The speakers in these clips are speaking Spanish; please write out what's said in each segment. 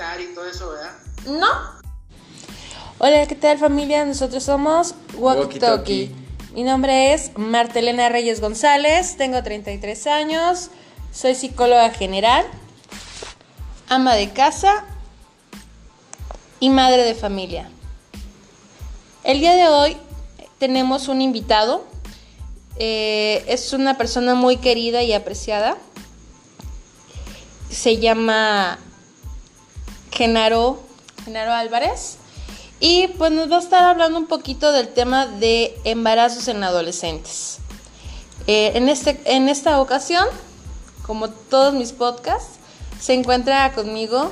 y todo eso, ¿verdad? No. Hola, ¿qué tal familia? Nosotros somos Walkie Talkie. Mi nombre es Martelena Reyes González, tengo 33 años, soy psicóloga general, ama de casa y madre de familia. El día de hoy tenemos un invitado, eh, es una persona muy querida y apreciada, se llama Genaro, Genaro Álvarez. Y pues nos va a estar hablando un poquito del tema de embarazos en adolescentes. Eh, en, este, en esta ocasión, como todos mis podcasts, se encuentra conmigo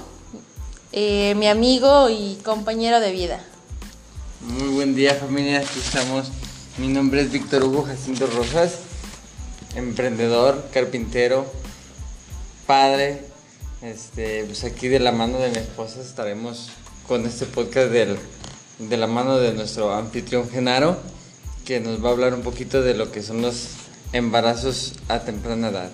eh, mi amigo y compañero de vida. Muy buen día familia, aquí estamos. Mi nombre es Víctor Hugo Jacinto Rosas, emprendedor, carpintero, padre. Este, pues aquí de la mano de mi esposa estaremos con este podcast del de la mano de nuestro anfitrión Genaro, que nos va a hablar un poquito de lo que son los embarazos a temprana edad.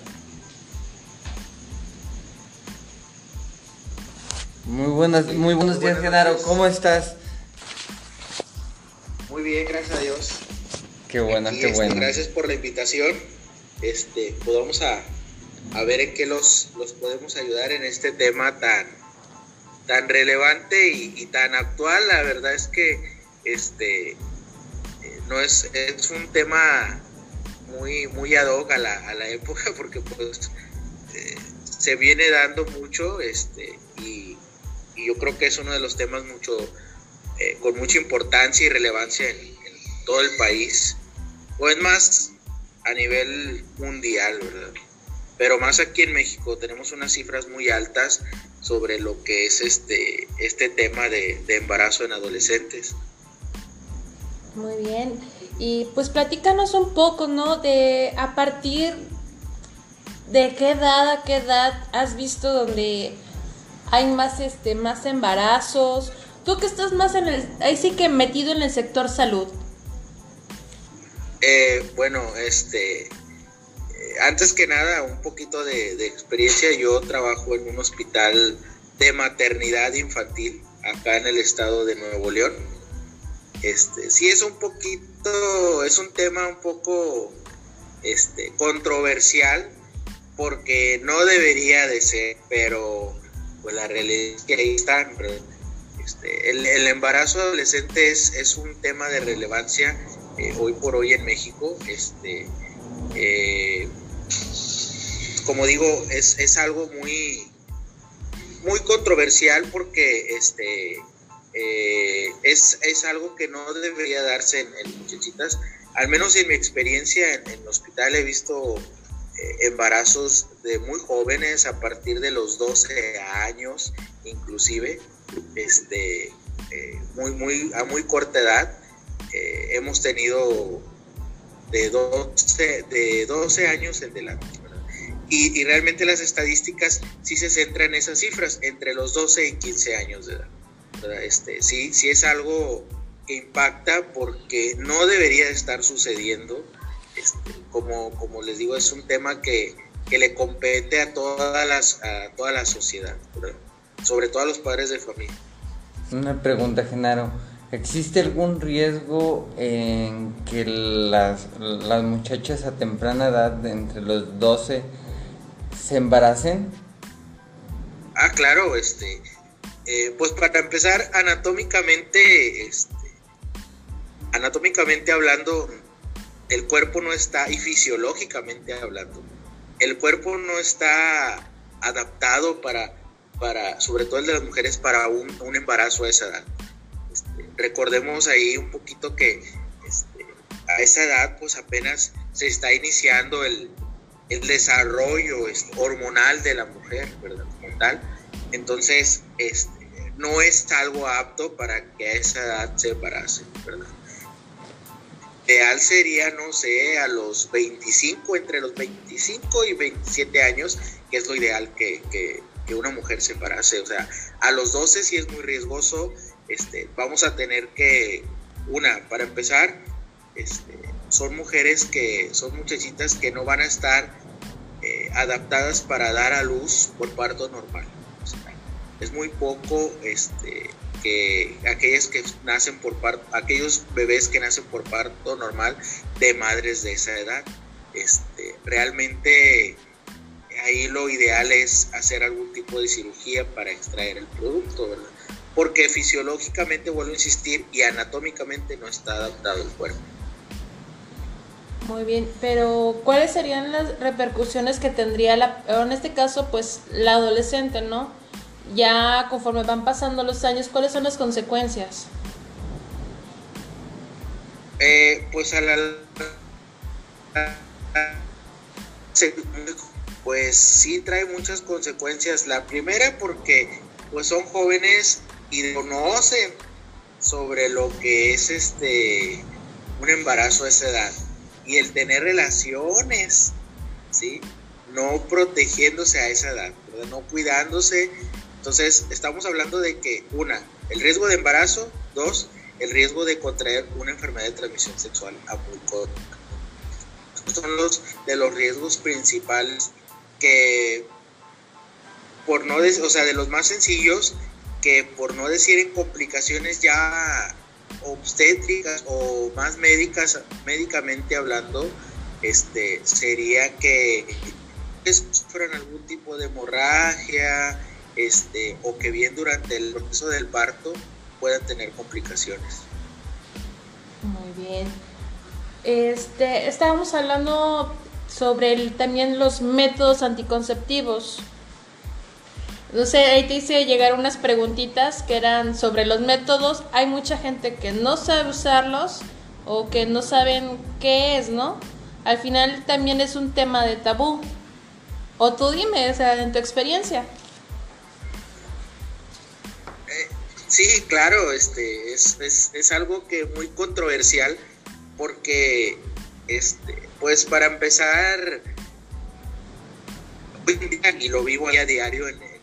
Muy buenas, muy buenos días Genaro, ¿cómo estás? Muy bien, gracias a Dios. Qué buena, qué este, buena. Gracias por la invitación. Este, pues vamos a, a ver en qué los, los podemos ayudar en este tema tan, tan relevante y, tan actual, la verdad es que este eh, no es, es un tema muy, muy ad hoc a la, a la época porque pues eh, se viene dando mucho este, y, yo creo que es uno de los temas mucho eh, con mucha importancia y relevancia en, en, todo el país o es más a nivel mundial, ¿verdad? Pero más aquí en México tenemos unas cifras muy altas sobre lo que es este, este tema de, embarazo en adolescentes. Muy bien. Y pues platícanos un poco, ¿no? De a partir de qué edad a qué edad has visto donde hay más este más embarazos. Tú que estás más en el ahí sí que metido en el sector salud. Eh, bueno, este antes que nada, un poquito de, experiencia. Yo trabajo en un hospital de maternidad infantil acá en el estado de Nuevo León. Este, sí es un poquito, es un tema un poco este, controversial porque no debería de ser, pero pues la realidad es que ahí están. Este, el, embarazo adolescente es, un tema de relevancia eh, hoy por hoy en México. Este, eh, como digo, es, algo muy, muy controversial porque este, eh, es, algo que no debería darse en, muchachitas. Al menos en mi experiencia en, el hospital he visto eh, embarazos de muy jóvenes a partir de los 12 años, inclusive, este, eh, muy, muy, a muy corta edad. hemos tenido de 12, de 12 años en delante. Y, realmente las estadísticas sí se centran en esas cifras, entre los 12 y 15 años de edad. Este, sí, sí es algo que impacta porque no debería estar sucediendo. Este, como, como les digo, es un tema que, que le compete a, todas las, a toda la sociedad, sobre todo a los padres de familia. Una pregunta, Genaro. ¿Existe algún riesgo en que las, las muchachas a temprana edad, entre los 12 se embaracen? Ah, claro, este, eh, pues para empezar, anatómicamente, este, anatómicamente hablando, el cuerpo no está, y fisiológicamente hablando, el cuerpo no está adaptado para, para sobre todo el de las mujeres, para un, embarazo a esa edad. Este, recordemos ahí un poquito que este, a esa edad, pues apenas se está iniciando el, el desarrollo hormonal de la mujer, ¿verdad? Como. Entonces, este, no es algo apto para que a esa edad se embarace, ¿verdad? Ideal sería, no sé, a los 25, entre los 25 y 27 años, que es lo ideal que, que, que una mujer se embarace. O sea, a los 12 sí es muy riesgoso, este, vamos a tener que, una, para empezar, este, son mujeres que, son muchachitas que no van a estar eh, adaptadas para dar a luz por parto normal. es muy poco este, que aquellas que nacen por parto, aquellos bebés que nacen por parto normal de madres de esa edad. Este, realmente ahí lo ideal es hacer algún tipo de cirugía para extraer el producto, ¿verdad? Porque fisiológicamente, vuelvo a insistir, y anatómicamente no está adaptado el cuerpo. Muy bien, pero ¿cuáles serían las repercusiones que tendría la, en este caso, pues la adolescente, ¿no? Ya conforme van pasando los años, ¿cuáles son las consecuencias? Eh, pues a la pues sí trae muchas consecuencias. La primera porque pues son jóvenes y conocen sobre lo que es este un embarazo a esa edad y el tener relaciones, ¿sí? No protegiéndose a esa edad, no cuidándose. Entonces, estamos hablando de que, una, el riesgo de embarazo, dos, el riesgo de contraer una enfermedad de transmisión sexual a. Son los de los riesgos principales que, por no o sea, de los más sencillos, que por no decir en complicaciones ya obstétricas o más médicas, médicamente hablando, este, sería que sufran algún tipo de hemorragia, este, o que bien durante el proceso del parto puedan tener complicaciones. Muy bien. Este, estábamos hablando sobre también los métodos anticonceptivos. Sé, ahí te hice llegar unas preguntitas que eran sobre los métodos. Hay mucha gente que no sabe usarlos o que no saben qué es, ¿no? Al final también es un tema de tabú. O tú dime, o sea, en tu experiencia. Eh, sí, claro, este, es, es, es algo que muy controversial porque, este, pues para empezar, y lo vivo a diario en,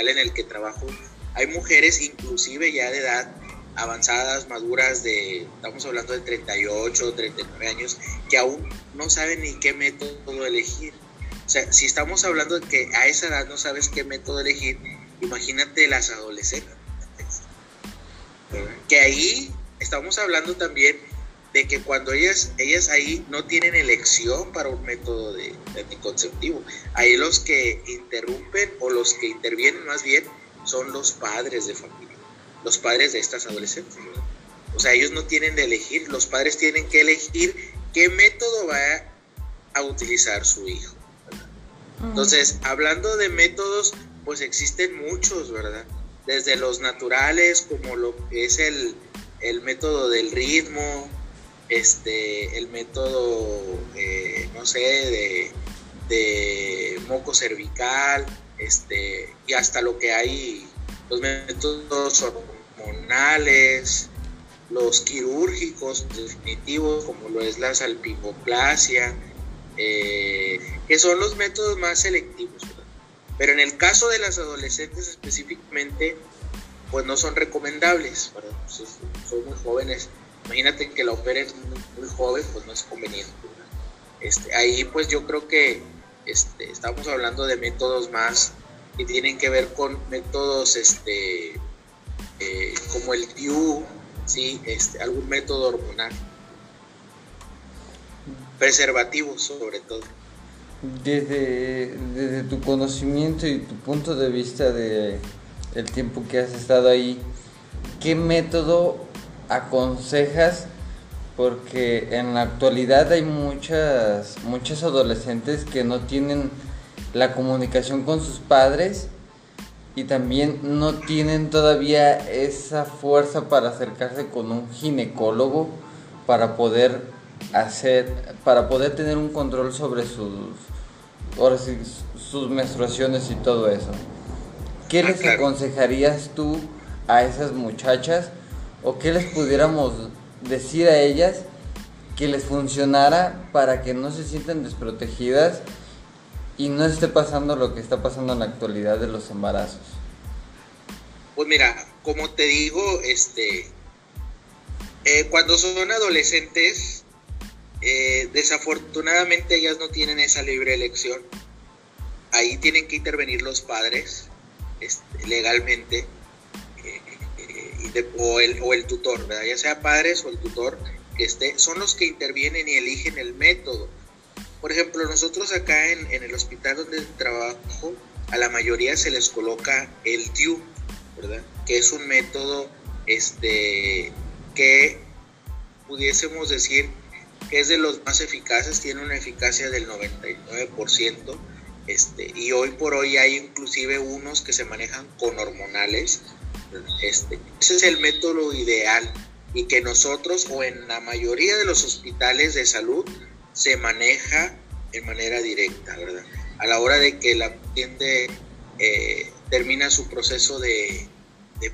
en el que trabajo, hay mujeres inclusive ya de edad avanzadas, maduras de, estamos hablando de 38, 39 años, que aún no saben ni qué método elegir. O sea, si estamos hablando de que a esa edad no sabes qué método elegir, imagínate las adolescentes. Que ahí estamos hablando también de que cuando ellas, ellas ahí no tienen elección para un método de, anticonceptivo. Ahí los que interrumpen o los que intervienen más bien son los padres de familia, los padres de estas adolescentes. O sea, ellos no tienen de elegir, los padres tienen que elegir qué método va a utilizar su hijo. Entonces, hablando de métodos, pues existen muchos, ¿verdad? Desde los naturales, como lo que es el, el método del ritmo, este, el método, eh, no sé, de, moco cervical, este, y hasta lo que hay, los métodos hormonales, los quirúrgicos definitivos, como lo es la salpingoplasia, eh, que son los métodos más selectivos. Pero en el caso de las adolescentes específicamente, pues no son recomendables, pues, son muy jóvenes imagínate que la operen muy, joven, pues no es conveniente. Este, ahí pues yo creo que este, estamos hablando de métodos más que tienen que ver con métodos este, eh, como el DIU, ¿sí? este, algún método hormonal. Preservativos sobre todo. Desde, desde tu conocimiento y tu punto de vista de el tiempo que has estado ahí, ¿qué método aconsejas? Porque en la actualidad hay muchas, muchas adolescentes que no tienen la comunicación con sus padres y también no tienen todavía esa fuerza para acercarse con un ginecólogo para poder hacer, para poder tener un control sobre sus, sus menstruaciones y todo eso. ¿Qué ah, les aconsejarías tú a esas muchachas? O qué les pudiéramos decir a ellas que les funcionara para que no se sientan desprotegidas y no esté pasando lo que está pasando en la actualidad de los embarazos? Pues mira, como te digo, este, eh, cuando son adolescentes, eh, desafortunadamente ellas no tienen esa libre elección. Ahí tienen que intervenir los padres este, legalmente o, el, o el tutor, ¿verdad? ya sea padres o el tutor que esté, son los que intervienen y eligen el método. Por ejemplo, nosotros acá en, en el hospital donde trabajo, a la mayoría se les coloca el DIU, ¿verdad? Que es un método este, que pudiésemos decir que es de los más eficaces, tiene una eficacia del 99%, este, y hoy por hoy hay inclusive unos que se manejan con hormonales, este, ese es el método ideal y que nosotros o en la mayoría de los hospitales de salud se maneja en manera directa, ¿verdad? A la hora de que la paciente eh, termina su proceso de,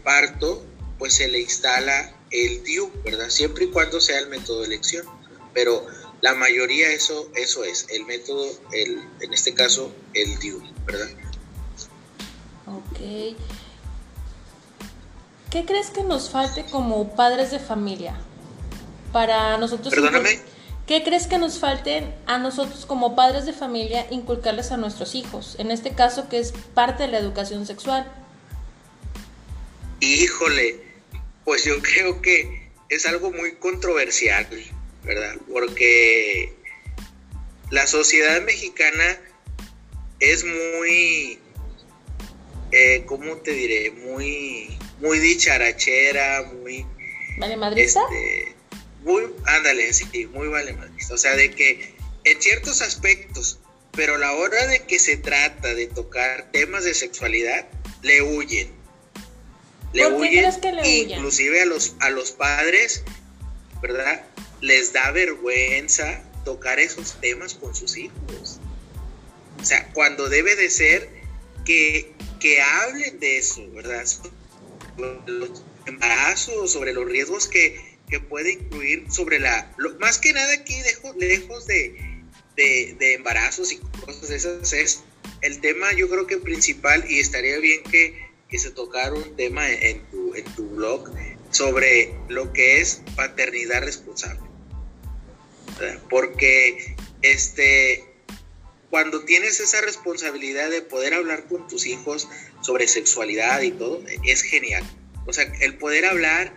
parto, pues se le instala el DIU, ¿verdad? Siempre y cuando sea el método de elección. Pero la mayoría eso, eso es, el método, el, en este caso, el DIU, ¿verdad? Ok. ¿Qué crees que nos falte como padres de familia? Para nosotros. Perdóname. ¿Qué crees que nos falte a nosotros como padres de familia inculcarles a nuestros hijos? En este caso, que es parte de la educación sexual. Híjole, pues yo creo que es algo muy controversial, ¿verdad? Porque la sociedad mexicana es muy, eh, ¿cómo te diré? Muy muy dicharachera, muy... ¿Vale madrista? Este, muy, ándale, sí, muy vale madrista. O sea, de que en ciertos aspectos, pero a la hora de que se trata de tocar temas de sexualidad, le huyen. Le ¿Por qué crees que le huyen? Inclusive a los, a los padres, ¿verdad? Les da vergüenza tocar esos temas con sus hijos. O sea, cuando debe de ser que, que hablen de eso, ¿verdad? Los embarazos, sobre los riesgos que, que puede incluir sobre la... más que nada aquí, lejos, de, de, embarazos y cosas de esas, es el tema yo creo que principal y estaría bien que, que se tocara un tema en tu, en tu blog sobre lo que es paternidad responsable. Porque este, cuando tienes esa responsabilidad de poder hablar con tus hijos sobre sexualidad y todo, es genial. O sea, el poder hablar,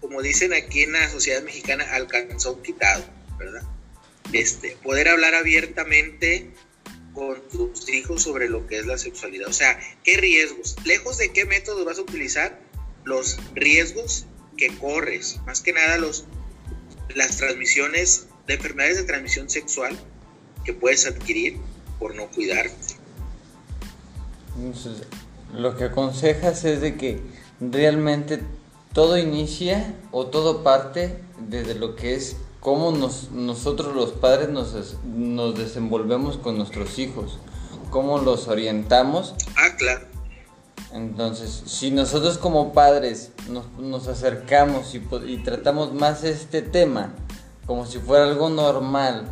como dicen aquí en la sociedad mexicana, al calzón quitado, ¿verdad? Este, poder hablar abiertamente con tus hijos sobre lo que es la sexualidad. O sea, ¿qué riesgos? Lejos de qué métodos vas a utilizar, los riesgos que corres, más que nada los, las transmisiones de enfermedades de transmisión sexual que puedes adquirir por no cuidarte. lo que aconsejas es de que realmente todo inicia o todo parte desde lo que es cómo nos, nosotros los padres nos, nos desenvolvemos con nuestros hijos, cómo los orientamos. Ah, claro. Entonces, si nosotros como padres nos, nos acercamos y, y, tratamos más este tema como si fuera algo normal,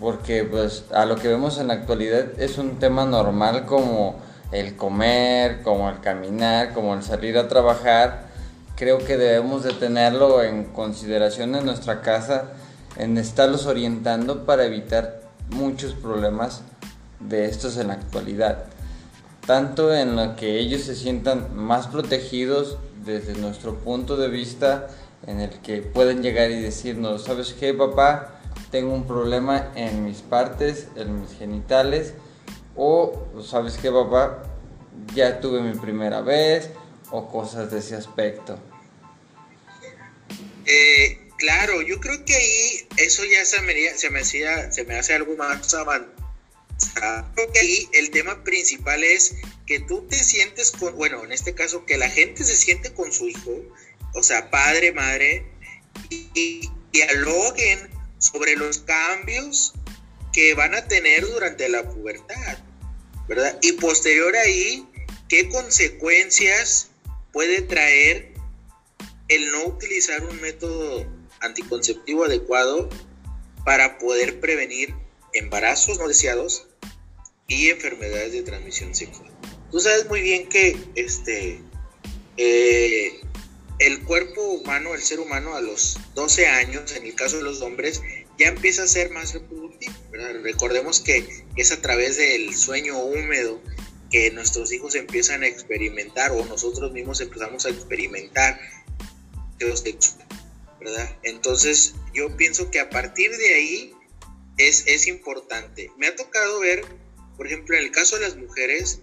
porque pues a lo que vemos en la actualidad es un tema normal como el comer, como el caminar, como el salir a trabajar, creo que debemos de tenerlo en consideración en nuestra casa, en estarlos orientando para evitar muchos problemas de estos en la actualidad. Tanto en lo que ellos se sientan más protegidos desde nuestro punto de vista, en el que pueden llegar y decirnos, ¿sabes qué papá? Tengo un problema en mis partes, en mis genitales, o, ¿sabes qué, papá? Ya tuve mi primera vez o cosas de ese aspecto. Eh, claro, yo creo que ahí eso ya se me, se me, hacía, se me hace algo más avanzado. Creo que ahí el tema principal es que tú te sientes con, bueno, en este caso, que la gente se siente con su hijo, o sea, padre, madre, y dialoguen sobre los cambios que van a tener durante la pubertad. ¿verdad? Y posterior ahí, ¿qué consecuencias puede traer el no utilizar un método anticonceptivo adecuado para poder prevenir embarazos no deseados y enfermedades de transmisión sexual? Tú sabes muy bien que este, eh, el cuerpo humano, el ser humano a los 12 años, en el caso de los hombres, ya empieza a ser más reproductivo. Recordemos que es a través del sueño húmedo que nuestros hijos empiezan a experimentar o nosotros mismos empezamos a experimentar ¿verdad? Entonces yo pienso que a partir de ahí es, es importante. Me ha tocado ver, por ejemplo, en el caso de las mujeres,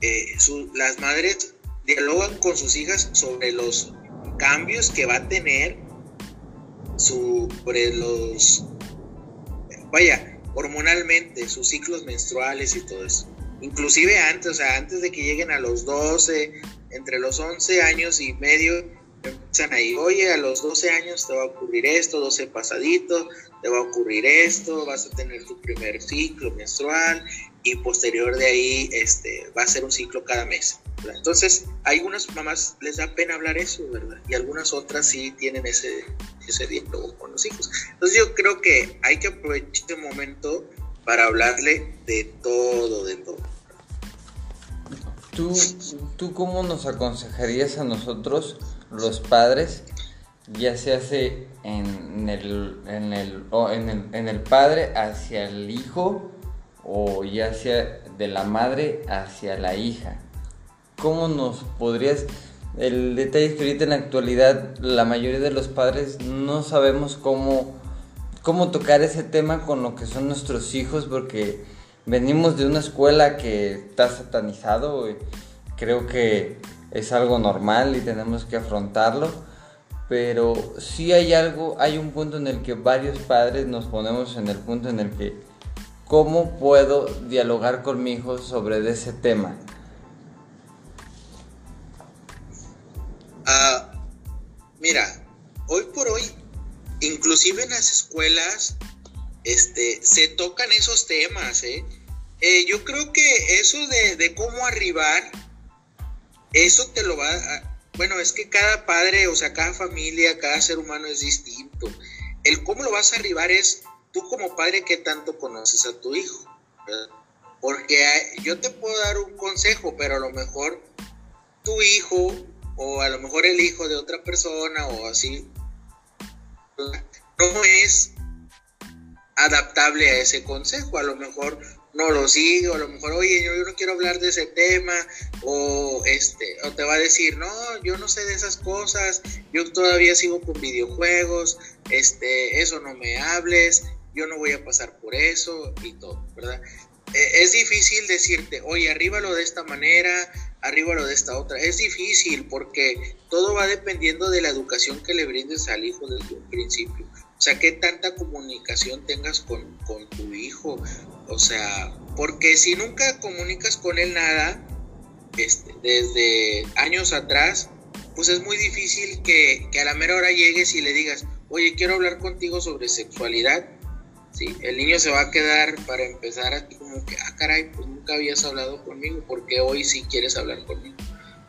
eh, las madres dialogan con sus hijas sobre los cambios que va a tener sobre los, vaya, hormonalmente, sus ciclos menstruales y todo eso. Inclusive antes, o sea, antes de que lleguen a los 12, entre los 11 años y medio, empiezan ahí, oye, a los 12 años te va a ocurrir esto, 12 pasaditos, te va a ocurrir esto, vas a tener tu primer ciclo menstrual y posterior de ahí este, va a ser un ciclo cada mes. Entonces, a algunas mamás les da pena hablar eso, ¿verdad? Y algunas otras sí tienen ese, ese diálogo con los hijos. Entonces, yo creo que hay que aprovechar este momento para hablarle de todo, de todo. ¿Tú, ¿Tú cómo nos aconsejarías a nosotros, los padres, ya se hace en el, en el, en el, en el padre hacia el hijo o ya sea de la madre hacia la hija? ¿Cómo nos podrías... El detalle es que ahorita en la actualidad la mayoría de los padres no sabemos cómo, cómo tocar ese tema con lo que son nuestros hijos porque venimos de una escuela que está satanizado. creo que es algo normal y tenemos que afrontarlo. Pero sí hay algo, hay un punto en el que varios padres nos ponemos en el punto en el que cómo puedo dialogar con mi hijo sobre ese tema. Ah, mira, hoy por hoy, inclusive en las escuelas, este, se tocan esos temas, ¿eh? Eh, yo creo que eso de, cómo arribar, eso te lo va a... Bueno, es que cada padre, o sea, cada familia, cada ser humano es distinto. El cómo lo vas a arribar es tú como padre que tanto conoces a tu hijo. Porque yo te puedo dar un consejo, pero a lo mejor tu hijo o a lo mejor el hijo de otra persona o así no es adaptable a ese consejo. A lo mejor no lo sigue, o a lo mejor, oye, yo, no quiero hablar de ese tema, o este, o te va a decir, no, yo no sé de esas cosas, yo todavía sigo con videojuegos, este, eso no me hables, yo no voy a pasar por eso y todo, ¿verdad? E, es difícil decirte, oye, arríbalo de esta manera, arríbalo de esta otra. Es difícil porque todo va dependiendo de la educación que le brindes al hijo desde un principio. O sea, qué tanta comunicación tengas con, tu hijo. O sea, porque si nunca comunicas con él nada, este, desde años atrás, pues es muy difícil que, a la mera hora llegues y le digas, oye, quiero hablar contigo sobre sexualidad. ¿Sí? El niño se va a quedar para empezar aquí como que, ah, caray, pues nunca habías hablado conmigo, porque hoy sí quieres hablar conmigo.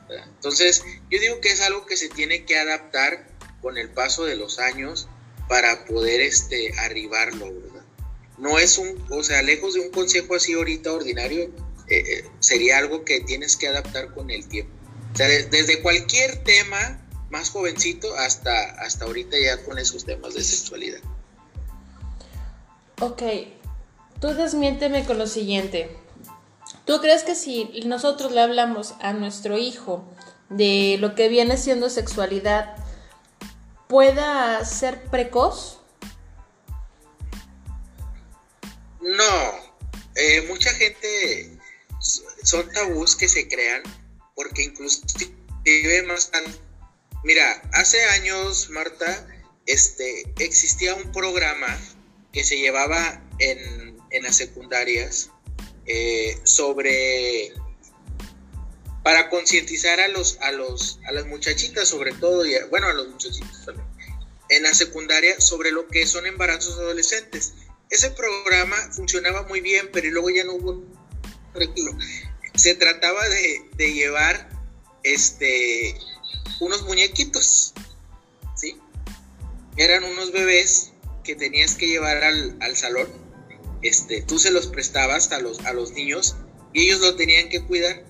Entonces, yo digo que es algo que se tiene que adaptar con el paso de los años para poder este, arribarlo, ¿verdad? No es un, o sea, lejos de un consejo así ahorita ordinario, eh, eh, sería algo que tienes que adaptar con el tiempo. O sea, desde cualquier tema más jovencito hasta, hasta ahorita ya con esos temas de sexualidad. Ok, tú desmiénteme con lo siguiente. ¿Tú crees que si nosotros le hablamos a nuestro hijo de lo que viene siendo sexualidad, pueda ser precoz? No, eh, mucha gente son tabús que se crean porque inclusive más mira hace años Marta este existía un programa que se llevaba en, en las secundarias eh, sobre para concientizar a los, a los, a las muchachitas sobre todo, y bueno, a los muchachitos también, en la secundaria sobre lo que son embarazos adolescentes. Ese programa funcionaba muy bien, pero luego ya no hubo Se trataba de, llevar este unos muñequitos, ¿sí? Eran unos bebés que tenías que llevar al, al salón. Este, tú se los prestabas a los, a los niños y ellos lo tenían que cuidar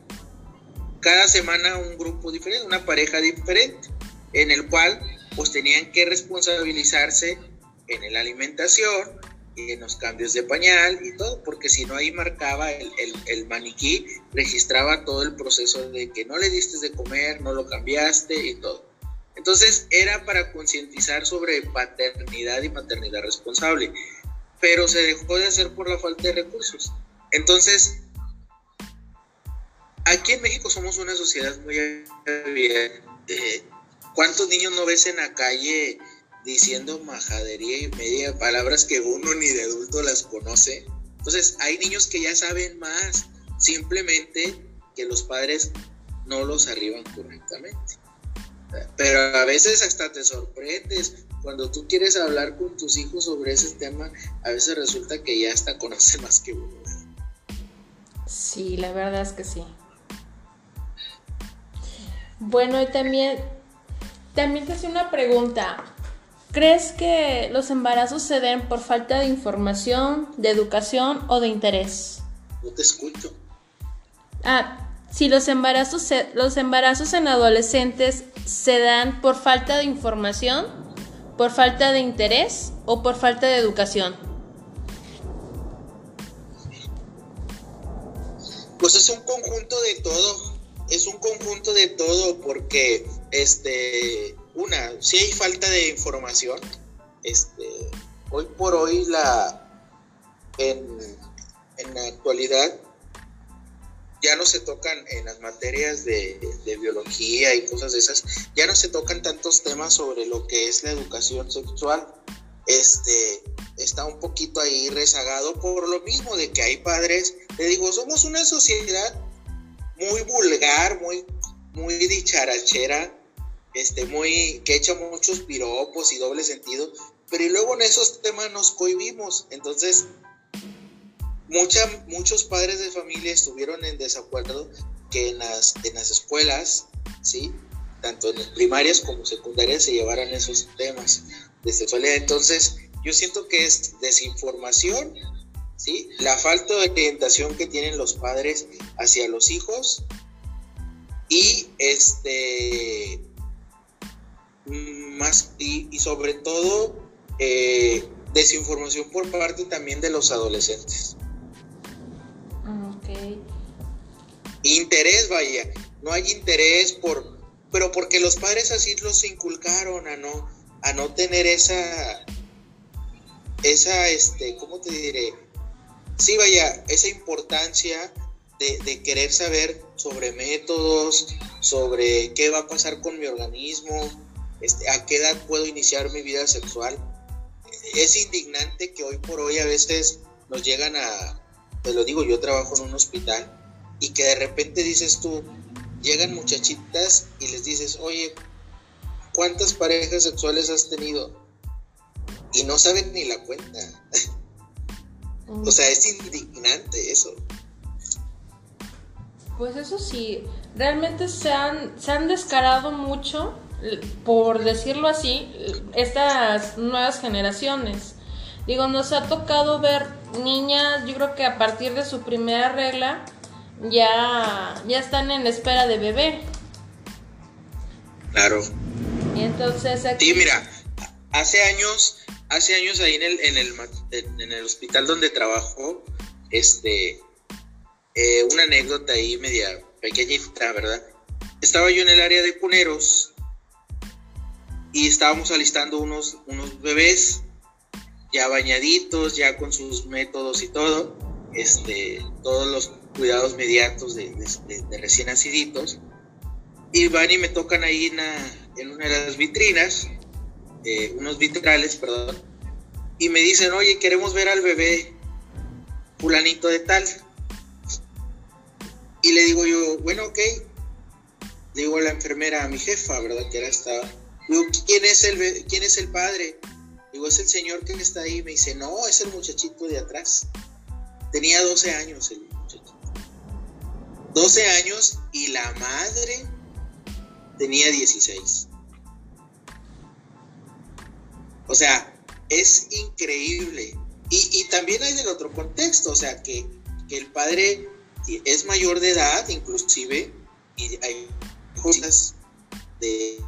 cada semana un grupo diferente, una pareja diferente, en el cual pues tenían que responsabilizarse en la alimentación, en los cambios de pañal y todo, porque si no ahí marcaba el, el, maniquí, registraba todo el proceso de que no le diste de comer, no lo cambiaste y todo. Entonces era para concientizar sobre paternidad y maternidad responsable, pero se dejó de hacer por la falta de recursos. Entonces, aquí en México somos una sociedad muy abierta. ¿Cuántos niños no ves en la calle diciendo majadería y media palabras que uno ni de adulto las conoce. Entonces, hay niños que ya saben más, simplemente que los padres no los arriban correctamente. Pero a veces hasta te sorprendes. Cuando tú quieres hablar con tus hijos sobre ese tema, a veces resulta que ya hasta conoce más que uno. Sí, la verdad es que sí. Bueno, y también, también te hace una pregunta. ¿Crees que los embarazos se den por falta de información, de educación o de interés? No te escucho. Ah, si los embarazos, los embarazos en adolescentes se dan por falta de información, por falta de interés o por falta de educación. Pues es un conjunto de todo, es un conjunto de todo porque este una, si hay falta de información, este, hoy por hoy la, en, la actualidad ya no se tocan en las materias de, biología y cosas de esas, ya no se tocan tantos temas sobre lo que es la educación sexual. Este está un poquito ahí rezagado por lo mismo de que hay padres, te digo, somos una sociedad muy vulgar, muy, muy dicharachera, este, muy, que echa muchos piropos y doble sentido, pero y luego en esos temas nos cohibimos. Entonces, mucha, muchos padres de familia estuvieron en desacuerdo que en las, en las escuelas, ¿sí? tanto en primarias como secundarias, se llevaran esos temas de sexualidad. Entonces, yo siento que es desinformación, ¿sí? la falta de orientación que tienen los padres hacia los hijos y este más y, sobre todo eh, desinformación por parte también de los adolescentes. Interés, vaya, no hay interés por, pero porque los padres así los inculcaron a no, a no tener esa, esa, este, ¿cómo te diré? Sí, vaya, esa importancia de, de querer saber sobre métodos, sobre qué va a pasar con mi organismo, este, a qué edad puedo iniciar mi vida sexual. Es indignante que hoy por hoy a veces nos llegan a, te lo digo, yo trabajo en un hospital y que de repente dices tú, llegan muchachitas y les dices, oye, ¿cuántas parejas sexuales has tenido? Y no saben ni la cuenta. o sea, es indignante eso. Pues eso sí, realmente se han, se han descarado mucho por decirlo así, estas nuevas generaciones. Digo, nos ha tocado ver niñas, yo creo que a partir de su primera regla ya, ya están en espera de bebé. Claro. Y entonces aquí... Sí, mira, hace años, hace años ahí en el, en el, en el hospital donde trabajo, este, eh, una anécdota ahí media pequeñita, ¿verdad? Estaba yo en el área de cuneros y estábamos alistando unos, unos bebés ya bañaditos, ya con sus métodos y todo, este, todos los cuidados inmediatos de, recién naciditos. Y van y me tocan ahí en, una de las vitrinas, eh, unos vitrales, perdón, y me dicen, oye, queremos ver al bebé fulanito de tal. Y le digo yo, bueno, ok. Le digo a la enfermera, a mi jefa, ¿verdad? Que era estaba Digo, ¿quién es el, quién es el padre? Digo, es el señor que está ahí. Me dice, no, es el muchachito de atrás. Tenía 12 años el. 12 años y la madre tenía 16. O sea, es increíble. Y, también hay del otro contexto, o sea, que, que el padre es mayor de edad, inclusive, y hay cosas de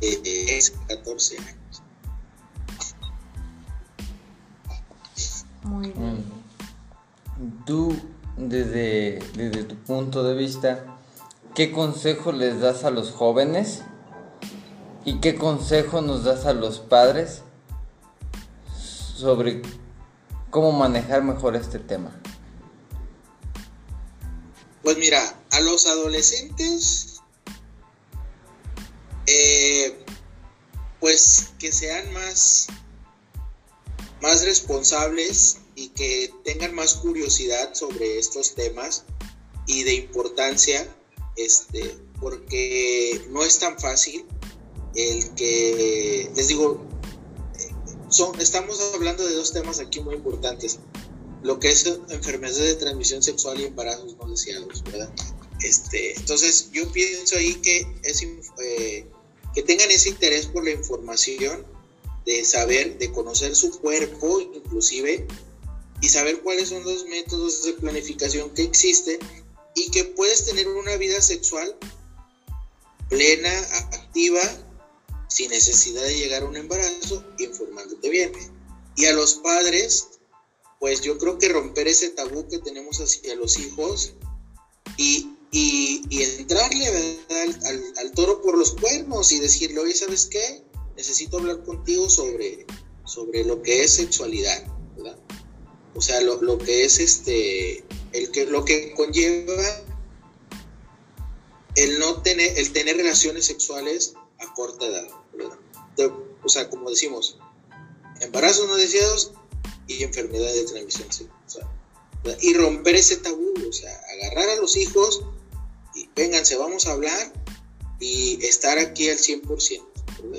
es 14 años. Muy bien. Tú, desde, desde tu punto de vista, ¿qué consejo les das a los jóvenes? ¿Y qué consejo nos das a los padres sobre cómo manejar mejor este tema? Pues mira, a los adolescentes, eh, pues que sean más, más responsables y que tengan más curiosidad sobre estos temas y de importancia, este, porque no es tan fácil el que, les digo, son, estamos hablando de dos temas aquí muy importantes lo que es enfermedades de transmisión sexual y embarazos no deseados, ¿verdad? Este, entonces yo pienso ahí que es eh, que tengan ese interés por la información, de saber, de conocer su cuerpo inclusive, y saber cuáles son los métodos de planificación que existen y que puedes tener una vida sexual plena, activa, sin necesidad de llegar a un embarazo, informándote bien. Y a los padres, pues yo creo que romper ese tabú que tenemos hacia los hijos y, entrarle al, toro por los cuernos y decirle, oye, ¿sabes qué? Necesito hablar contigo sobre, sobre lo que es sexualidad. O sea, lo, que es este, el que, lo que conlleva el no tener, el tener relaciones sexuales a corta edad, ¿verdad? o sea, como decimos, embarazos no deseados y enfermedades de transmisión sexual. Y romper ese tabú, o sea, agarrar a los hijos y vénganse, vamos a hablar y estar aquí al 100%.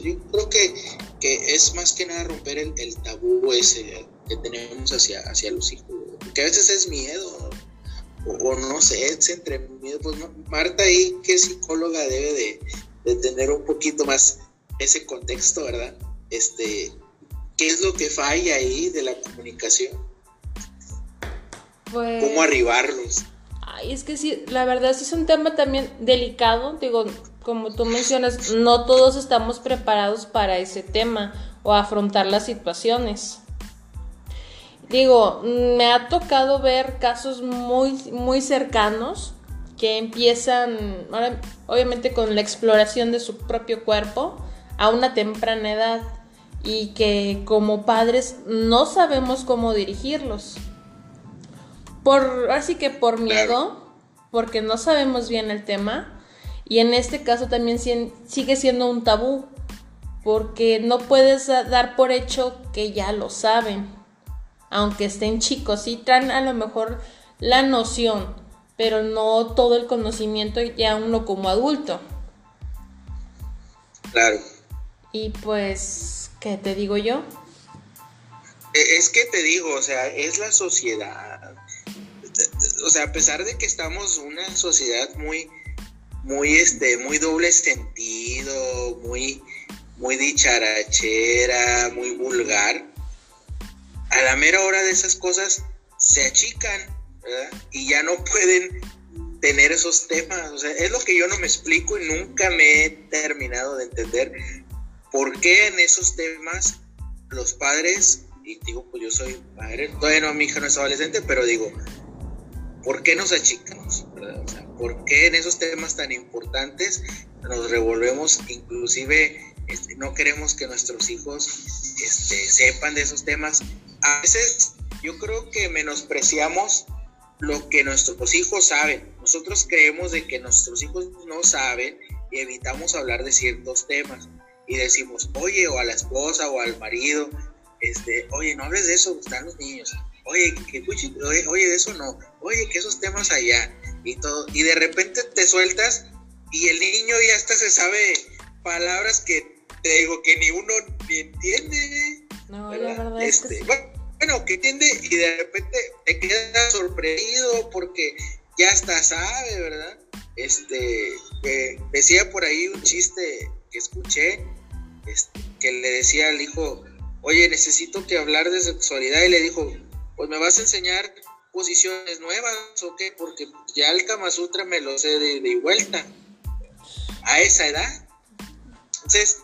Yo creo que, que es más que nada romper el, tabú ese que tenemos hacia, hacia los hijos, porque a veces es miedo, o, no sé, es entre miedo. Pues Marta ahí, que psicóloga, debe de, de tener un poquito más ese contexto, ¿verdad? Este, ¿Qué es lo que falla ahí de la comunicación? Pues, ¿Cómo arribarlos? Ay, es que sí, la verdad es un tema también delicado. Digo, como tú mencionas, no todos estamos preparados para ese tema o afrontar las situaciones. Digo, me ha tocado ver casos muy, muy cercanos que empiezan, obviamente, con la exploración de su propio cuerpo a una temprana edad y que como padres no sabemos cómo dirigirlos. Por, así que por miedo, porque no sabemos bien el tema, y en este caso también sigue siendo un tabú, porque no puedes dar por hecho que ya lo saben, aunque estén chicos, y traen a lo mejor la noción, pero no todo el conocimiento ya uno como adulto. Claro. Y pues ¿Qué te digo yo? E, es que te digo, o sea, es la sociedad. O sea, a pesar de que estamos una sociedad muy, muy, este, muy doble sentido, muy, muy dicharachera, muy vulgar, a la mera hora de esas cosas se achican, ¿verdad? Y ya no pueden tener esos temas. O sea, es lo que yo no me explico y nunca me he terminado de entender ¿Por qué en esos temas los padres, y digo, pues yo soy padre, todavía no, mi hija no es adolescente, pero digo, ¿por qué nos achicamos? O sea, ¿Por qué en esos temas tan importantes nos revolvemos, inclusive este, no queremos que nuestros hijos este, sepan de esos temas? A veces yo creo que menospreciamos lo que nuestros hijos saben. Nosotros creemos de que nuestros hijos no saben y evitamos hablar de ciertos temas y decimos, oye, o a la esposa o al marido, este, oye, no hables de eso, están los niños, oye, que oye, oye, de eso no, oye, que esos temas allá, y todo, y de repente te sueltas y el niño ya hasta se sabe palabras que te digo que ni uno ni entiende. No, la verdad es que este, bueno, que entiende y de repente te quedas sorprendido porque ya hasta sabe, ¿verdad? Este, decía por ahí un chiste que escuché este, que le decía al hijo, oye, necesito que hablar de sexualidad y le dijo, pues me vas a enseñar posiciones nuevas o qué, porque ya el Kama Sutra me lo sé de, de vuelta a esa edad. Entonces,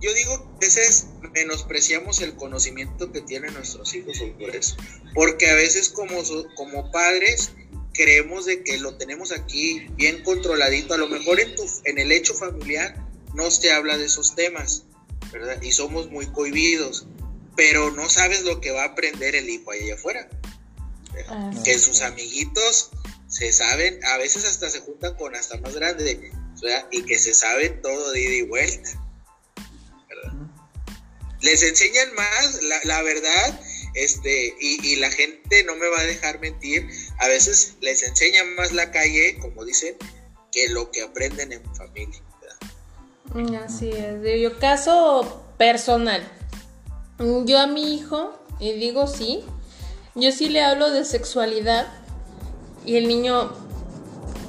yo digo que a veces menospreciamos el conocimiento que tienen nuestros hijos sobre eso. porque a veces como, como padres creemos de que lo tenemos aquí bien controladito, a lo mejor en, tu, en el hecho familiar no se habla de esos temas, ¿verdad? Y somos muy cohibidos, pero no sabes lo que va a aprender el hijo allá afuera. Ah, que sus amiguitos se saben, a veces hasta se juntan con hasta más grandes, y que se saben todo de ida y vuelta. Les enseñan más, la, verdad, este, y, la gente no me va a dejar mentir, a veces les enseñan más la calle, como dicen, que lo que aprenden en familia. Mm, así es, yo caso personal. Yo a mi hijo, y digo sí, yo sí le hablo de sexualidad y el niño,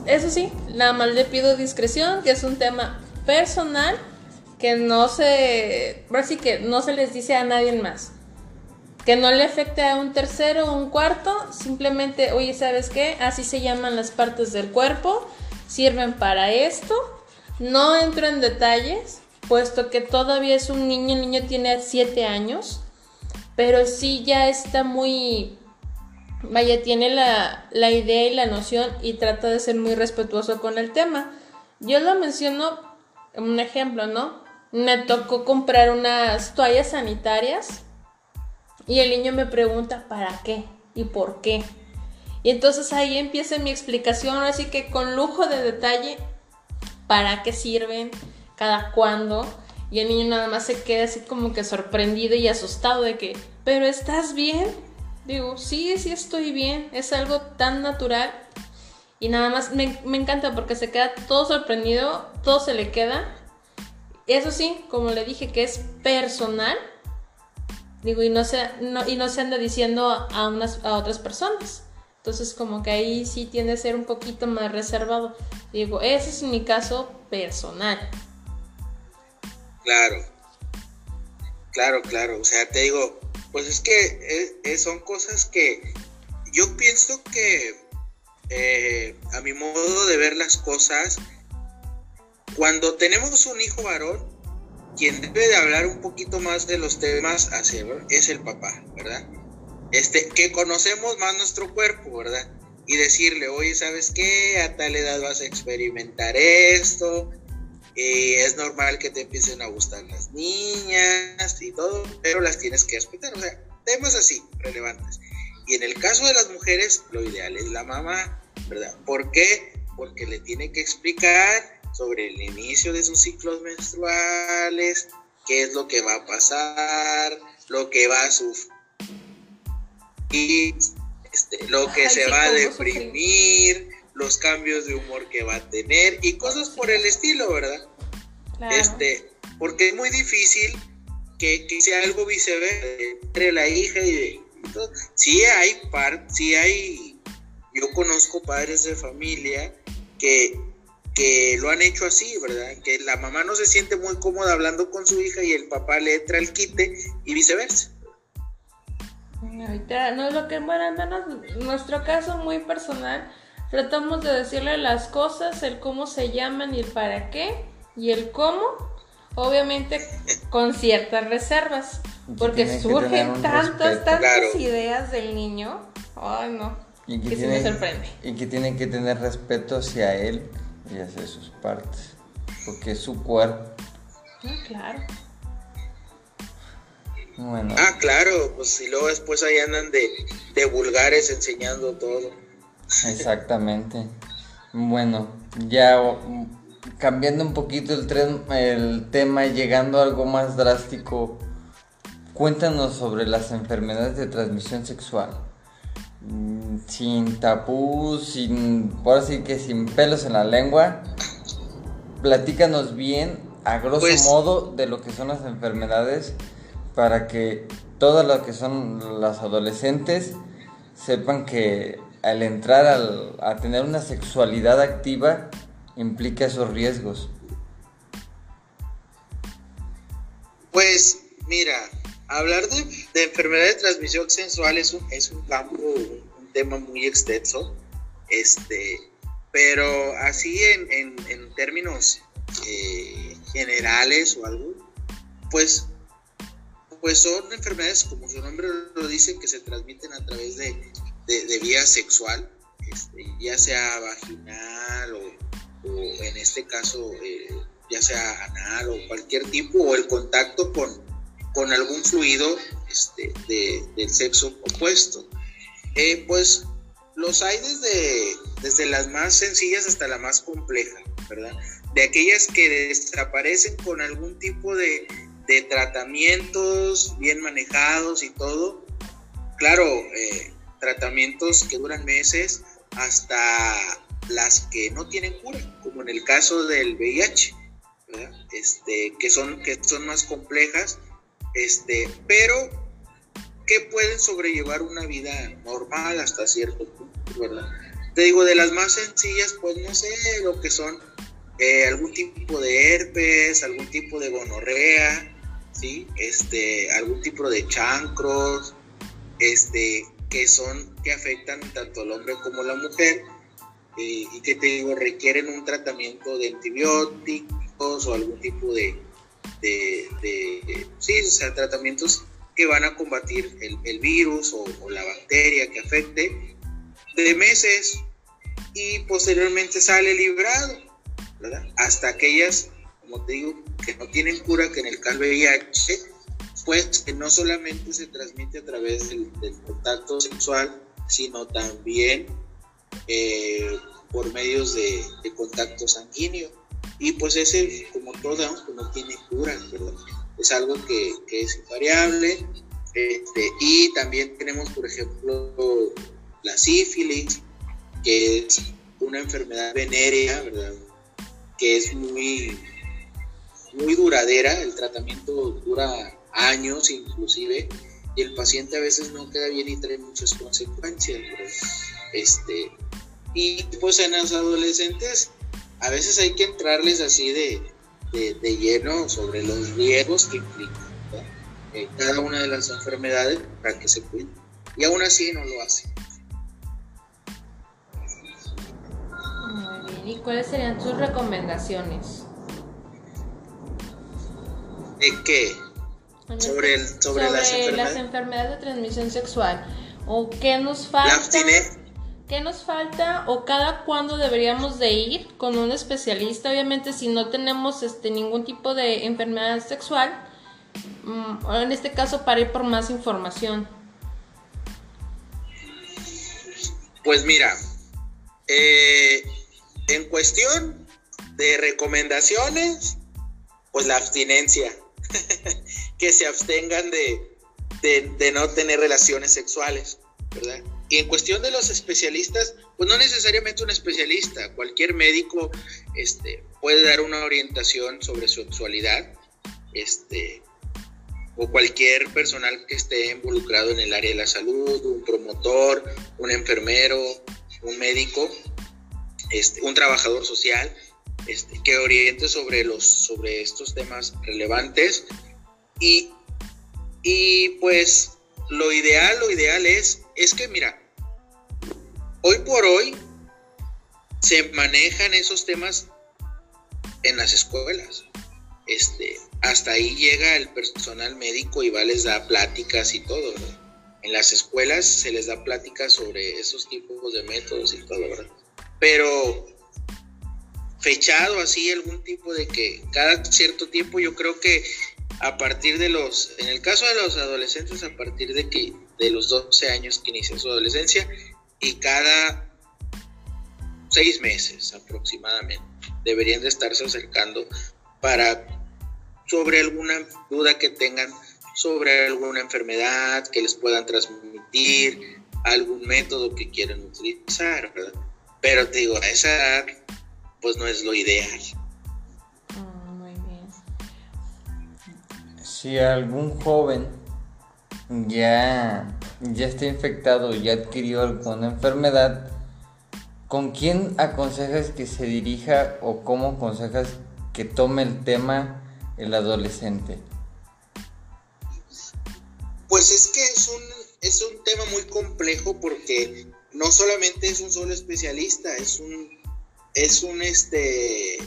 eso sí, nada más le pido discreción, que es un tema personal que no se, que no se les dice a nadie más que no le afecte a un tercero o un cuarto, simplemente, oye, ¿sabes qué? Así se llaman las partes del cuerpo, sirven para esto. No entro en detalles, puesto que todavía es un niño, el niño tiene 7 años, pero sí ya está muy, vaya, tiene la, la idea y la noción y trata de ser muy respetuoso con el tema. Yo lo menciono, un ejemplo, ¿no? Me tocó comprar unas toallas sanitarias y el niño me pregunta, ¿para qué? ¿Y por qué? Y entonces ahí empieza mi explicación, así que con lujo de detalle, ¿para qué sirven? ¿Cada cuándo? Y el niño nada más se queda así como que sorprendido y asustado de que, ¿pero estás bien? Digo, sí, sí estoy bien, es algo tan natural. Y nada más me, me encanta porque se queda todo sorprendido, todo se le queda. Eso sí, como le dije que es personal, Digo, y no se, y no se anda diciendo a, unas, a otras personas. Entonces, como que ahí sí tiende a ser un poquito más reservado. Digo, ese es mi caso personal. Claro. Claro, claro. O sea, te digo, pues es que son cosas que yo pienso que eh, a mi modo de ver las cosas, cuando tenemos un hijo varón, quien debe de hablar un poquito más de los temas hacia, es el papá, ¿verdad? Este, que conocemos más nuestro cuerpo, ¿verdad? Y decirle, oye, ¿sabes qué? A tal edad vas a experimentar esto, es normal que te empiecen a gustar las niñas y todo, pero las tienes que respetar, o sea, temas así, relevantes. Y en el caso de las mujeres, lo ideal es la mamá, ¿verdad? ¿Por qué? Porque le tiene que explicar sobre el inicio de sus ciclos menstruales, qué es lo que va a pasar, lo que va a sufrir, este, lo que se va a deprimir, los cambios de humor que va a tener y cosas por el estilo, ¿verdad? Este, porque es muy difícil que, sea algo viceversa entre la hija y, todo. Sí hay par, sí hay, yo conozco padres de familia que que lo han hecho así, ¿verdad? Que la mamá no se siente muy cómoda hablando con su hija y el papá le entra el quite y viceversa. Ahorita, no es lo que, bueno, al menos nuestro caso muy personal, tratamos de decirle las cosas, el cómo se llaman y el para qué, y el cómo, obviamente con ciertas reservas, porque surgen tantas, tantas ideas del niño, ay no, y que, se me sorprende. Y que tienen que tener respeto hacia él y hacer sus partes, porque es su cuerpo. Ah, claro. Bueno. Ah, claro, pues y luego después ahí andan de, de vulgares enseñando todo. Exactamente. Bueno, ya cambiando un poquito el, tren, el tema, llegando a algo más drástico, cuéntanos sobre las enfermedades de transmisión sexual sin tapú, sin, por así que sin pelos en la lengua, platícanos bien, a grosso pues modo, de lo que son las enfermedades para que todas las que son las adolescentes sepan que al entrar a tener una sexualidad activa implica esos riesgos. Pues mira, hablar de, enfermedad de transmisión sexual es un, es un campo, tema muy extenso, este, pero así en, en, términos eh, generales o algo, pues pues son enfermedades, como su nombre lo dice, que se transmiten a través de, de, vía sexual, este, ya sea vaginal o, en este caso eh, ya sea anal o cualquier tipo, o el contacto con, con algún fluido este, del sexo opuesto. Eh, pues los hay desde, desde las más sencillas hasta la más compleja, ¿verdad? De aquellas que desaparecen con algún tipo de, de tratamientos bien manejados y todo. Claro, eh, tratamientos que duran meses hasta las que no tienen cura, como en el caso del VIH, este, que, son, que son más complejas, este, pero que pueden sobrellevar una vida normal hasta cierto punto, ¿verdad? Te digo, de las más sencillas, pues no sé lo que son eh, algún tipo de herpes, algún tipo de gonorrea, ¿sí? Este, algún tipo de chancros, este, que son, que afectan tanto al hombre como a la mujer, eh, y que te digo, requieren un tratamiento de antibióticos o algún tipo de, de, sí, o sea, tratamientos que van a combatir el, virus o, o, la bacteria que afecte de meses y posteriormente sale librado, ¿verdad? Hasta aquellas, como te digo, que no tienen cura, que en el caso VIH, pues que no solamente se transmite a través del, contacto sexual, sino también eh, por medios de, contacto sanguíneo. Y pues ese, como todo, pues no tiene cura, ¿verdad? Es algo que, es invariable. Este, y también tenemos, por ejemplo, la sífilis, que es una enfermedad venérea, ¿verdad? Que es muy, muy duradera, el tratamiento dura años inclusive, y el paciente a veces no queda bien y trae muchas consecuencias. Este, y pues en los adolescentes a veces hay que entrarles así de, de, lleno sobre los riesgos que implica eh, cada una de las enfermedades para que se cuiden. Y aún así no lo hace. Muy bien. ¿Y cuáles serían sus recomendaciones? ¿De qué? Sobre, el, sobre, las, enfermedades? de transmisión sexual. ¿O qué nos falta? ¿Qué nos falta o cada cuándo deberíamos de ir con un especialista? Obviamente si no tenemos este ningún tipo de enfermedad sexual, mm, en este caso para ir por más información. Pues mira, eh, en cuestión de recomendaciones, pues la abstinencia. que se abstengan de, de, no tener relaciones sexuales, ¿verdad? Y en cuestión de los especialistas, pues no necesariamente un especialista, cualquier médico este, puede dar una orientación sobre sexualidad, este, o cualquier personal que esté involucrado en el área de la salud, un promotor, un enfermero, un médico, este, un trabajador social, este, que oriente sobre, los, sobre estos temas relevantes. Y, y pues lo ideal, lo ideal es, es que mira, hoy por hoy se manejan esos temas en las escuelas. Este, hasta ahí llega el personal médico y va, les da pláticas y todo, En las escuelas se les da pláticas sobre esos tipos de métodos y todo, ¿verdad? Pero fechado así algún tipo de que cada cierto tiempo yo creo que a partir de los, en el caso de los adolescentes, a partir de que de los 12 años que inicia su adolescencia y cada seis meses aproximadamente deberían de estarse acercando para sobre alguna duda que tengan sobre alguna enfermedad que les puedan transmitir, algún método que quieran utilizar, ¿verdad? Pero te digo, a esa edad pues no es lo ideal. Ah, muy bien. Si algún joven ya, ya está infectado, ya adquirió alguna enfermedad, ¿con quién aconsejas que se dirija o cómo aconsejas que tome el tema el adolescente? Pues es que es un, es un tema muy complejo porque no solamente es un solo especialista, es un es un este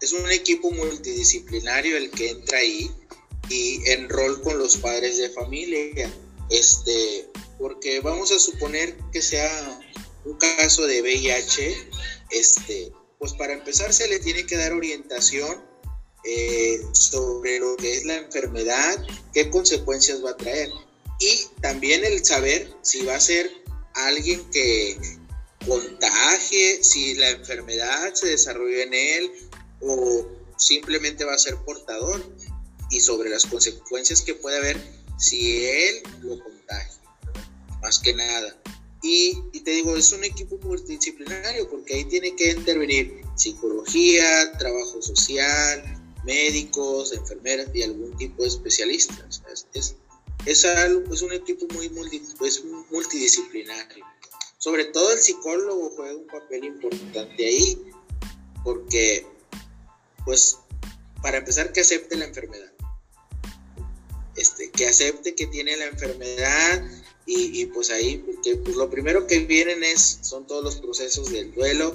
es un equipo multidisciplinario el que entra ahí y en rol con los padres de familia. Este, porque vamos a suponer que sea un caso de VIH, este, pues para empezar se le tiene que dar orientación eh, sobre lo que es la enfermedad, qué consecuencias va a traer. Y también el saber si va a ser alguien que contagie, si la enfermedad se desarrolla en él o simplemente va a ser portador y sobre las consecuencias que puede haber si él lo contagia, más que nada. Y, te digo, es un equipo multidisciplinario porque ahí tiene que intervenir psicología, trabajo social, médicos, enfermeras y algún tipo de especialistas. Es, es, algo, es un equipo muy multidisciplinario. Sobre todo el psicólogo juega un papel importante ahí porque, pues, para empezar, que acepte la enfermedad. Que acepte que tiene la enfermedad y, pues ahí, porque pues lo primero que vienen es, son todos los procesos del duelo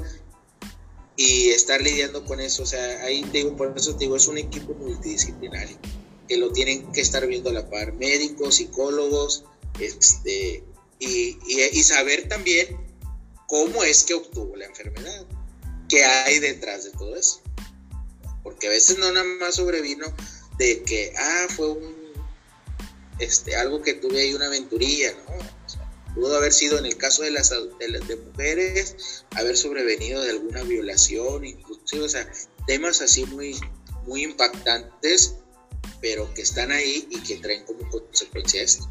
y estar lidiando con eso, o sea, ahí te digo, por eso te digo, es un equipo multidisciplinario, que lo tienen que estar viendo a la par, médicos, psicólogos, este, y, y saber también cómo es que obtuvo la enfermedad, qué hay detrás de todo eso, porque a veces no nada más sobrevino de que, ah, fue un este, algo que tuve ahí una aventurilla, ¿no? pudo haber sido en el caso de las de, mujeres, haber sobrevenido de alguna violación, inclusive, o sea, temas así muy, muy impactantes, pero que están ahí y que traen como consecuencia esto.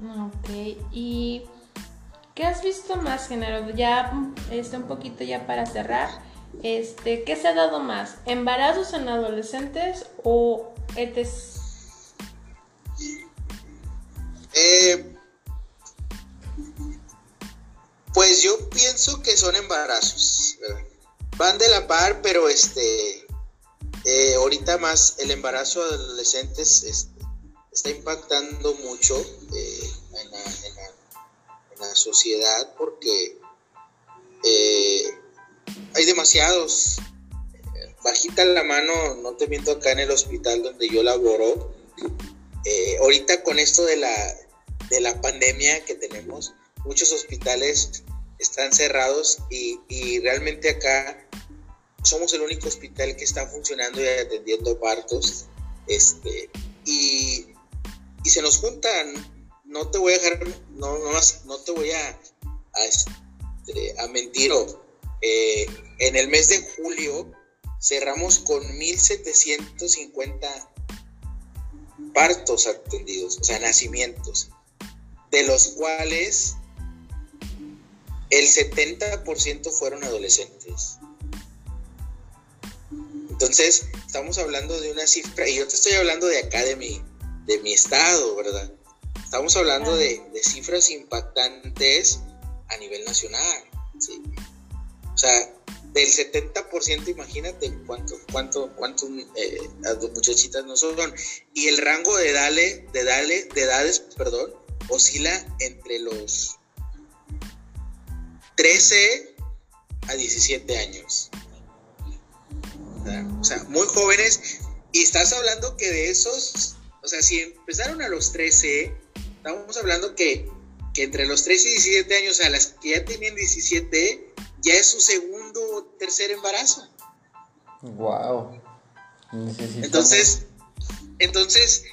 Ok, y ¿qué has visto más, género? Ya está un poquito ya para cerrar. Este, ¿Qué se ha dado más? ¿Embarazos en adolescentes o ETS? Eh, pues yo pienso que son embarazos. Van de la par, pero este, eh, ahorita más el embarazo de adolescentes está impactando mucho eh, en, la, sociedad porque hay demasiados. Bajita la mano, no te miento acá en el hospital donde yo laboro. Eh, ahorita con esto de la, de la pandemia que tenemos, muchos hospitales están cerrados y, realmente acá somos el único hospital que está funcionando y atendiendo partos. Este, y, se nos juntan, no te voy a dejar, no, no, no te voy a, a, este, a mentir eh, en el mes de julio cerramos con 1.750 partos atendidos, o sea, nacimientos, de los cuales el 70% fueron adolescentes. Entonces, estamos hablando de una cifra, y yo te estoy hablando de acá, de mi, de mi estado, ¿verdad? Estamos hablando de, de cifras impactantes a nivel nacional. ¿sí? O sea, del 70%, imagínate cuánto, cuánto, cuánto eh, las muchachitas no son. Y el rango de dale, de dale, de edades, perdón, oscila entre los 13 a 17 años. O sea, muy jóvenes. Y estás hablando que de esos, o sea, si empezaron a los 13, estamos hablando que, que entre los 13 y 17 años, a las que ya tenían 17, ya es su segundo o tercer embarazo. Wow. Entonces, entonces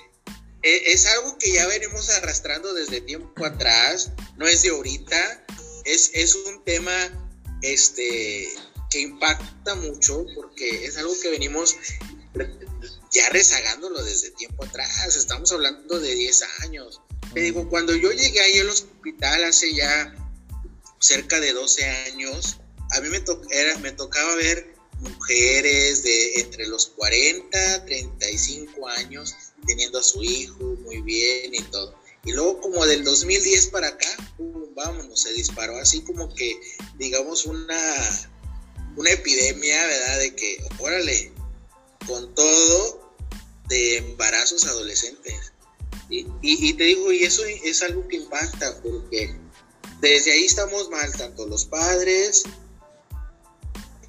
e, es algo que ya venimos arrastrando desde tiempo atrás, no es de ahorita, es, es un tema este, que impacta mucho porque es algo que venimos ya rezagándolo desde tiempo atrás, estamos hablando de 10 años. Te digo, cuando yo llegué ahí al hospital hace ya cerca de 12 años, a mí me, era, me tocaba ver mujeres de entre los 40, 35 años teniendo a su hijo muy bien y todo. Y luego como del 2010 para acá, vámonos, se disparó así como que, digamos, una, una epidemia, ¿verdad? De que, órale, con todo de embarazos adolescentes. Y, y, te digo, y eso es algo que impacta, porque desde ahí estamos mal, tanto los padres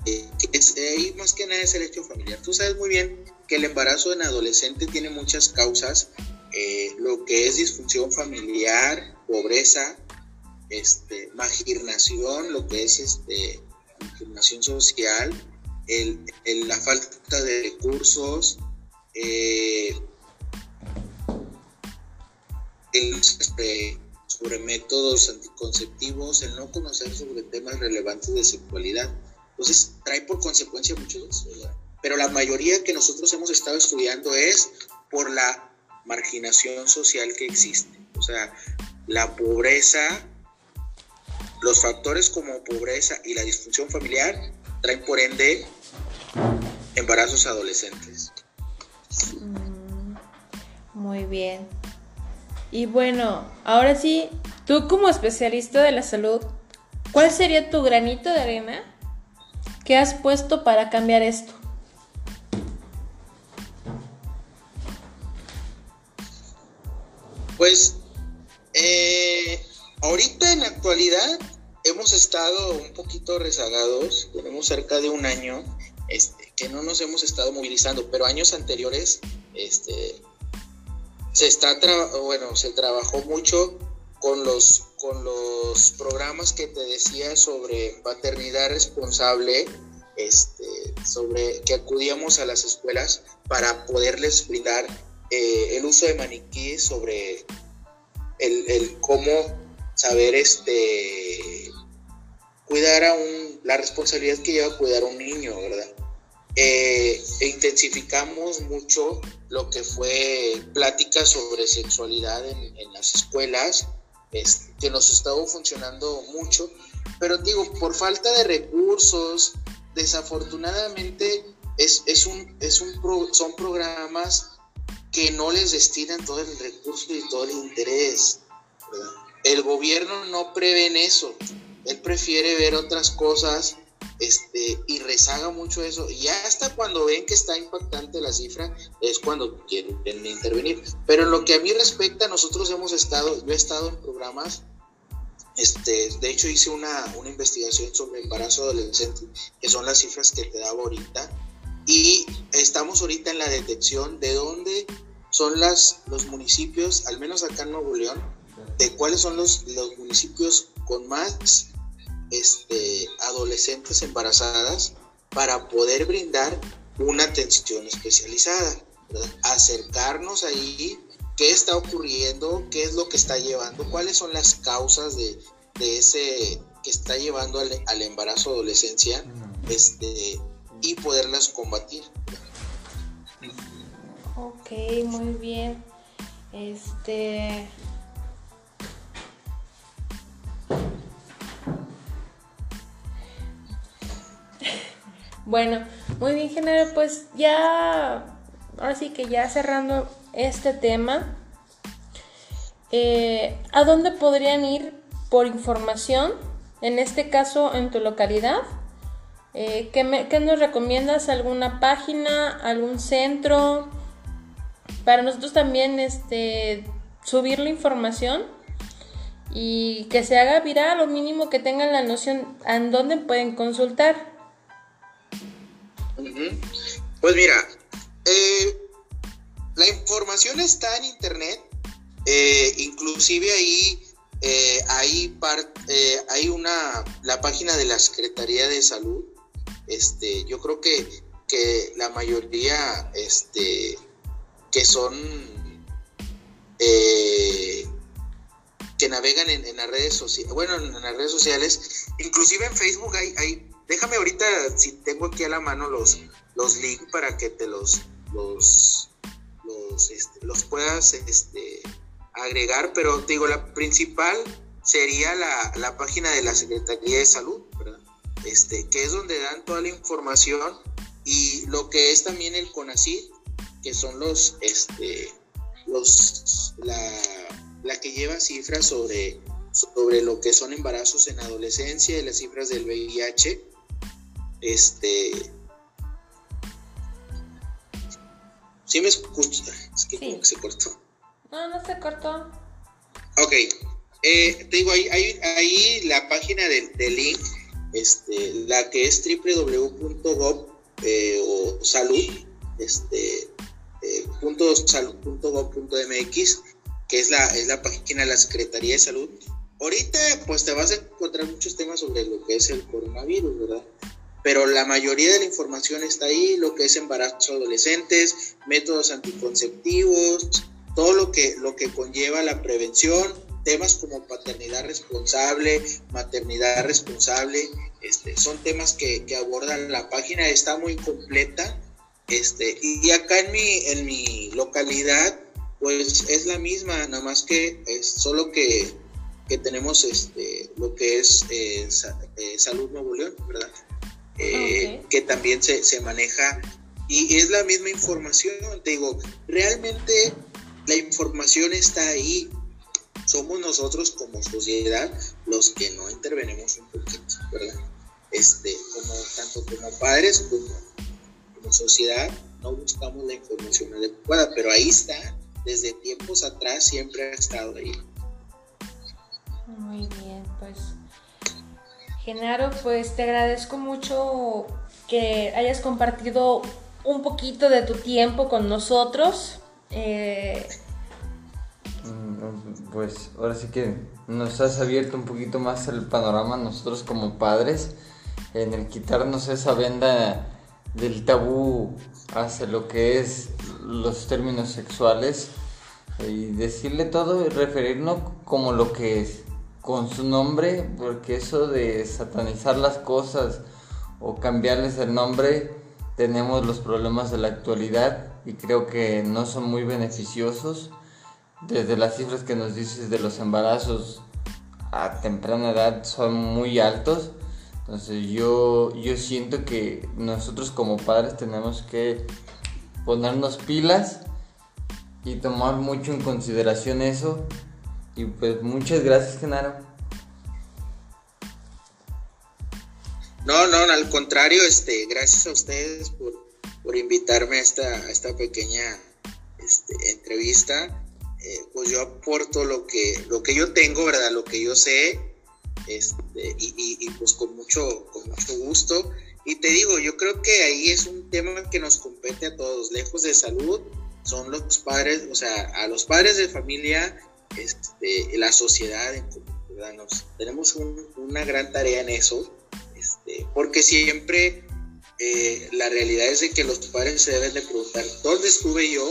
es, ahí más que nada es el hecho familiar. Tú sabes muy bien que el embarazo en adolescente tiene muchas causas, eh, lo que es disfunción familiar, pobreza, este, magirnación, lo que es este, magirnación social, el, la falta de recursos, eh, el, este, sobre métodos anticonceptivos, el no conocer sobre temas relevantes de sexualidad. Entonces, trae por consecuencia mucho de eso. Pero la mayoría que nosotros hemos estado estudiando es por la marginación social que existe. O sea, la pobreza, los factores como pobreza y la disfunción familiar traen por ende embarazos adolescentes. Mm, muy bien. Y bueno, ahora sí, tú como especialista de la salud, ¿cuál sería tu granito de arena que has puesto para cambiar esto? Pues eh, ahorita en la actualidad hemos estado un poquito rezagados, tenemos cerca de un año este, que no nos hemos estado movilizando, pero años anteriores este, se está bueno, se trabajó mucho con los con los programas que te decía sobre paternidad responsable, este, sobre que acudíamos a las escuelas para poderles brindar eh, el uso de maniquí sobre el, cómo saber este cuidar a un la responsabilidad que lleva cuidar a un niño, ¿verdad? Eh, e intensificamos mucho lo que fue pláticas sobre sexualidad en, las escuelas, que nos estaba funcionando mucho, pero digo, por falta de recursos, desafortunadamente es, es un, es un son programas que no les destinan todo el recurso y todo el interés. El gobierno no prevé eso, él prefiere ver otras cosas este, y rezaga mucho eso. Y hasta cuando ven que está impactante la cifra, es cuando quieren intervenir. Pero en lo que a mí respecta, nosotros hemos estado, yo he estado en programas, este, de hecho hice una, una investigación sobre embarazo adolescente, que son las cifras que te daba ahorita, y estamos ahorita en la detección de dónde son las, los municipios, al menos acá en Nuevo León, de cuáles son los, los municipios con más este, adolescentes embarazadas para poder brindar una atención especializada, acercarnos ahí, qué está ocurriendo, qué es lo que está llevando, cuáles son las causas de, ese que está llevando al, embarazo adolescencia este, y poderlas combatir. Ok, muy bien. Este, Bueno, muy bien, general, pues ya, ahora sí que ya cerrando este tema, eh, ¿a dónde podrían ir por información? En este caso, en tu localidad. Eh, ¿qué, nos recomiendas? ¿Alguna página? ¿Algún centro? Para nosotros también este, subir la información y que se haga viral o mínimo que tengan la noción en dónde pueden consultar. Pues mira, eh, la información está en internet, eh, inclusive ahí eh, hay, una, la página de la Secretaría de Salud, este, yo creo que, que la mayoría este, que son que navegan en, las redes sociales, bueno, en las redes sociales, inclusive en Facebook hay, hay Déjame ahorita, si tengo aquí a la mano los, los links para que te los, los, los, este, puedas este, agregar, pero te digo, la principal sería la, página de la Secretaría de Salud, ¿verdad? Este, que es donde dan toda la información y lo que es también el CONACYT, que son los, este, los, la, la que lleva cifras sobre, sobre lo que son embarazos en adolescencia y las cifras del VIH este. ¿Sí me escucha? Es que como que se cortó. No, no se cortó. Ok. Eh, te digo, ahí, ahí, ahí la página del, link este, la que es www.gov eh, o salud, este, eh, que es la, es la página de la Secretaría de Salud. Ahorita, pues te vas a encontrar muchos temas sobre lo que es el coronavirus, ¿verdad? Pero la mayoría de la información está ahí, lo que es embarazo adolescentes, métodos anticonceptivos, todo lo que, lo que conlleva la prevención, temas como paternidad responsable, maternidad responsable, este, son temas que, que abordan la página, está muy completa. Este, y acá en mi, en mi localidad, pues es la misma, nada más que es solo que, que tenemos este, lo que es eh, eh, Salud Nuevo León, ¿verdad? Eh, que también se, se maneja y es la misma información. Te digo, realmente la información está ahí, somos nosotros como sociedad los que no intervenimos un poquito, ¿verdad? Este, como, tanto como padres como, como sociedad, no buscamos la información adecuada, pero ahí está, desde tiempos atrás siempre ha estado ahí. Muy bien, pues Genaro, pues te agradezco mucho que hayas compartido un poquito de tu tiempo con nosotros. Eh, pues ahora sí que nos has abierto un poquito más el panorama nosotros como padres en el quitarnos esa venda del tabú hacia lo que es los términos sexuales y decirle todo y referirnos como lo que es con su nombre porque eso de satanizar las cosas o cambiarles el nombre tenemos los problemas de la actualidad y creo que no son muy beneficiosos desde las cifras que nos dices de los embarazos a temprana edad son muy altos. Entonces yo, yo siento que nosotros como padres tenemos que ponernos pilas y tomar mucho en consideración eso. Y pues muchas gracias, Genaro. No, no, al contrario, este, gracias a ustedes por, por invitarme a esta, a esta pequeña este, entrevista eh, pues yo aporto lo que, lo que yo tengo, ¿verdad? Lo que yo sé, este, y, pues con mucho, con mucho gusto. Y te digo, yo creo que ahí es un tema que nos compete a todos, lejos de salud, son los padres, o sea, a los padres de familia, este, la sociedad ¿verdad? Nos, tenemos una gran tarea en eso, este, porque siempre eh, la realidad es de que los padres se deben de preguntar, ¿dónde estuve yo?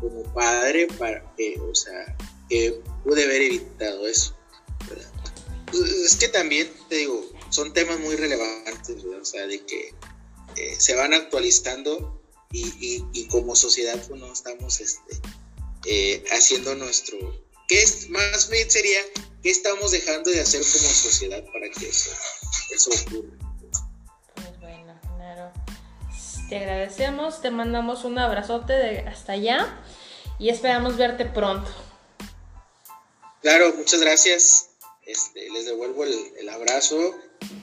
como padre para que, o sea, que pude haber evitado eso. Pues, es que también, te digo, son temas muy relevantes, o sea, de que eh, se van actualizando y, y, como sociedad pues, no estamos este, eh, haciendo nuestro... ¿Qué es, más bien sería, qué estamos dejando de hacer como sociedad para que eso, eso ocurra? Pues bueno, claro. Te agradecemos, te mandamos un abrazote de hasta allá y esperamos verte pronto. Claro, muchas gracias. Este, les devuelvo el, abrazo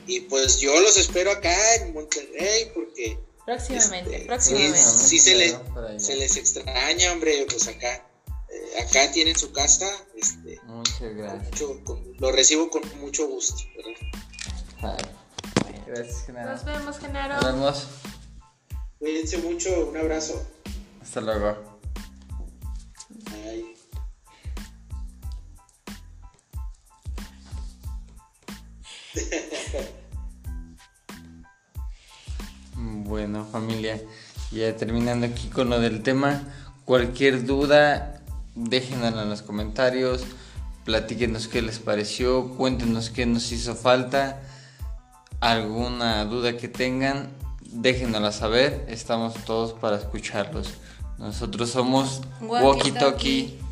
y pues yo los espero acá en Monterrey porque próximamente, este, próximamente. Sí, se, les, se les extraña, hombre, pues acá eh, acá tienen su casa. Este, muchas gracias. lo recibo con mucho gusto. Gracias, Genaro. Nos vemos, Genaro. Nos vemos. Cuídense mucho, un abrazo. Hasta luego. Bueno, familia, ya terminando aquí con lo del tema, cualquier duda, déjenla en los comentarios, platíquenos qué les pareció, cuéntenos qué nos hizo falta, alguna duda que tengan, déjenosla saber, estamos todos para escucharlos. Nosotros somos Walkie Talkie.